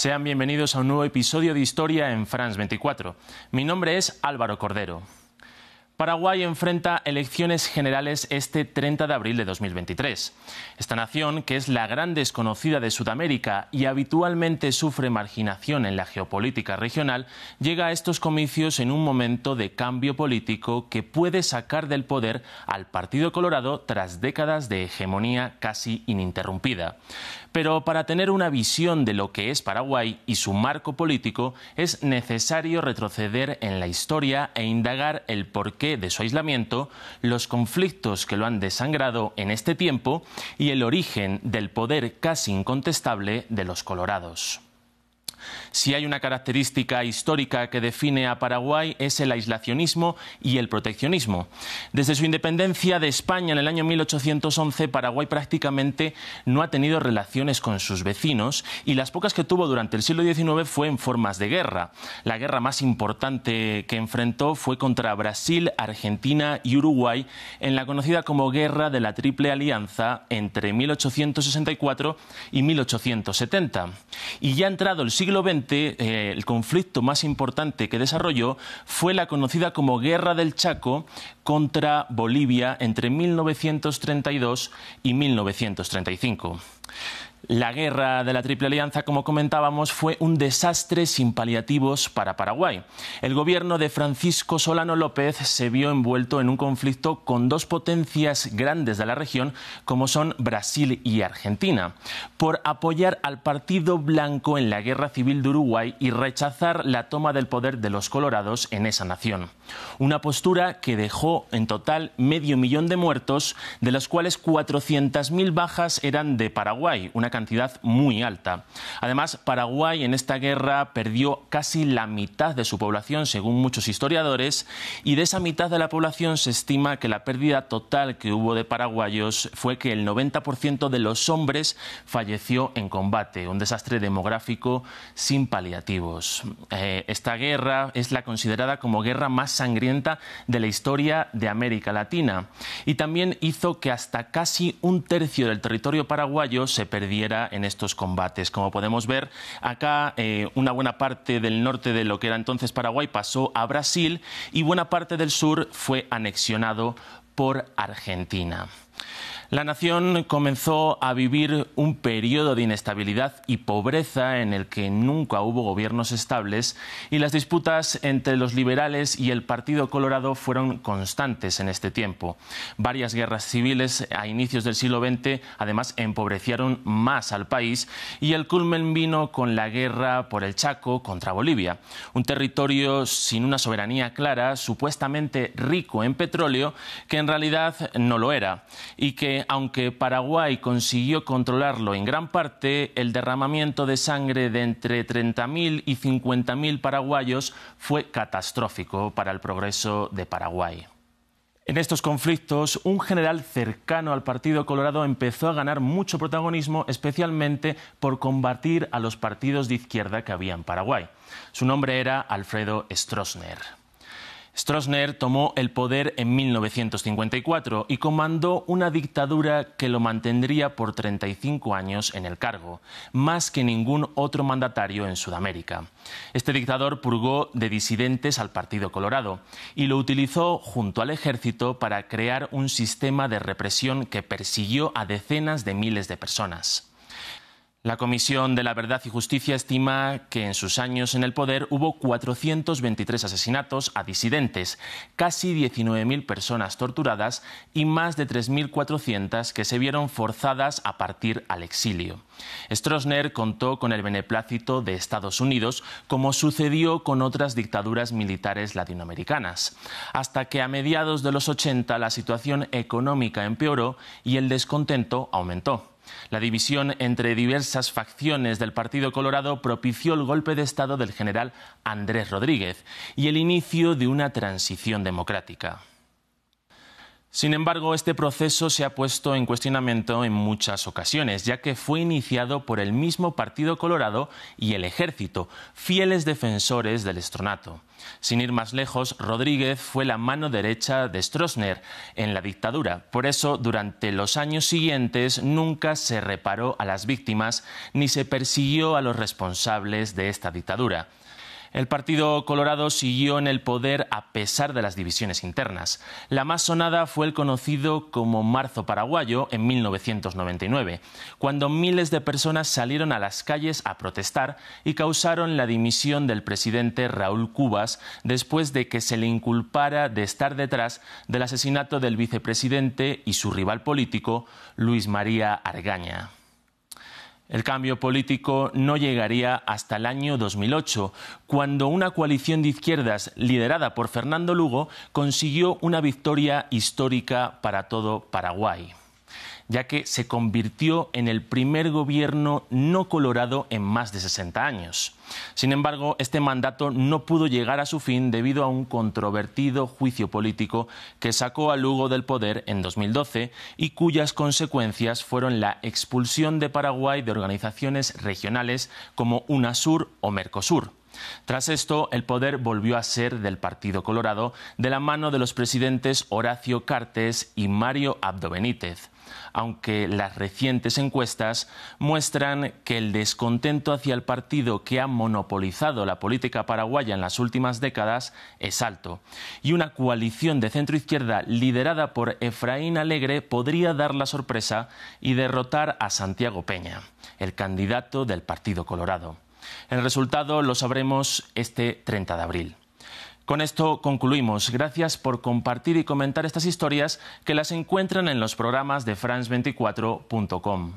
Sean bienvenidos a un nuevo episodio de Historia en France 24. Mi nombre es Álvaro Cordero. Paraguay enfrenta elecciones generales este 30 de abril de 2023. Esta nación, que es la gran desconocida de Sudamérica y habitualmente sufre marginación en la geopolítica regional, llega a estos comicios en un momento de cambio político que puede sacar del poder al Partido Colorado tras décadas de hegemonía casi ininterrumpida. Pero para tener una visión de lo que es Paraguay y su marco político es necesario retroceder en la historia e indagar el porqué de su aislamiento, los conflictos que lo han desangrado en este tiempo y el origen del poder casi incontestable de los colorados. Si hay una característica histórica que define a Paraguay es el aislacionismo y el proteccionismo. Desde su independencia de España en el año 1811, Paraguay prácticamente no ha tenido relaciones con sus vecinos y las pocas que tuvo durante el siglo XIX fue en formas de guerra. La guerra más importante que enfrentó fue contra Brasil, Argentina y Uruguay en la conocida como Guerra de la Triple Alianza entre 1864 y 1870. Y ya entrado el siglo Eh, el conflicto más importante que desarrolló fue la conocida como Guerra del Chaco contra Bolivia entre 1932 y 1935. La guerra de la Triple Alianza, como comentábamos, fue un desastre sin paliativos para Paraguay. El gobierno de Francisco Solano López se vio envuelto en un conflicto con dos potencias grandes de la región, como son Brasil y Argentina, por apoyar al Partido Blanco en la Guerra Civil de Uruguay y rechazar la toma del poder de los colorados en esa nación. Una postura que dejó en total medio millón de muertos, de los cuales 400.000 bajas eran de Paraguay, una cantidad muy alta. Además, Paraguay en esta guerra perdió casi la mitad de su población, según muchos historiadores, y de esa mitad de la población se estima que la pérdida total que hubo de paraguayos fue que el 90% de los hombres falleció en combate, un desastre demográfico sin paliativos. Eh, esta guerra es la considerada como guerra más sangrienta de la historia de América Latina y también hizo que hasta casi un tercio del territorio paraguayo se perdiera en estos combates. Como podemos ver, acá eh, una buena parte del norte de lo que era entonces Paraguay pasó a Brasil y buena parte del sur fue anexionado por Argentina. La nación comenzó a vivir un periodo de inestabilidad y pobreza en el que nunca hubo gobiernos estables y las disputas entre los liberales y el Partido Colorado fueron constantes en este tiempo. Varias guerras civiles a inicios del siglo XX además empobrecieron más al país y el culmen vino con la guerra por el Chaco contra Bolivia, un territorio sin una soberanía clara, supuestamente rico en petróleo, que en realidad no lo era y que aunque Paraguay consiguió controlarlo en gran parte, el derramamiento de sangre de entre 30.000 y 50.000 paraguayos fue catastrófico para el progreso de Paraguay. En estos conflictos, un general cercano al Partido Colorado empezó a ganar mucho protagonismo, especialmente por combatir a los partidos de izquierda que había en Paraguay. Su nombre era Alfredo Stroessner. Stroessner tomó el poder en 1954 y comandó una dictadura que lo mantendría por 35 años en el cargo, más que ningún otro mandatario en Sudamérica. Este dictador purgó de disidentes al Partido Colorado y lo utilizó junto al ejército para crear un sistema de represión que persiguió a decenas de miles de personas. La Comisión de la Verdad y Justicia estima que en sus años en el poder hubo 423 asesinatos a disidentes, casi 19.000 personas torturadas y más de 3.400 que se vieron forzadas a partir al exilio. Stroessner contó con el beneplácito de Estados Unidos, como sucedió con otras dictaduras militares latinoamericanas, hasta que a mediados de los 80 la situación económica empeoró y el descontento aumentó. La división entre diversas facciones del Partido Colorado propició el golpe de Estado del general Andrés Rodríguez y el inicio de una transición democrática. Sin embargo, este proceso se ha puesto en cuestionamiento en muchas ocasiones, ya que fue iniciado por el mismo Partido Colorado y el Ejército, fieles defensores del estronato. Sin ir más lejos, Rodríguez fue la mano derecha de Stroessner en la dictadura. Por eso, durante los años siguientes nunca se reparó a las víctimas ni se persiguió a los responsables de esta dictadura. El Partido Colorado siguió en el poder a pesar de las divisiones internas. La más sonada fue el conocido como Marzo Paraguayo en 1999, cuando miles de personas salieron a las calles a protestar y causaron la dimisión del presidente Raúl Cubas después de que se le inculpara de estar detrás del asesinato del vicepresidente y su rival político, Luis María Argaña. El cambio político no llegaría hasta el año 2008, cuando una coalición de izquierdas liderada por Fernando Lugo consiguió una victoria histórica para todo Paraguay ya que se convirtió en el primer gobierno no colorado en más de 60 años. Sin embargo, este mandato no pudo llegar a su fin debido a un controvertido juicio político que sacó a Lugo del poder en 2012 y cuyas consecuencias fueron la expulsión de Paraguay de organizaciones regionales como UNASUR o Mercosur. Tras esto, el poder volvió a ser del Partido Colorado de la mano de los presidentes Horacio Cartes y Mario Abdo Benítez aunque las recientes encuestas muestran que el descontento hacia el partido que ha monopolizado la política paraguaya en las últimas décadas es alto, y una coalición de centro-izquierda liderada por Efraín Alegre podría dar la sorpresa y derrotar a Santiago Peña, el candidato del Partido Colorado. El resultado lo sabremos este 30 de abril. Con esto concluimos. Gracias por compartir y comentar estas historias que las encuentran en los programas de France24.com.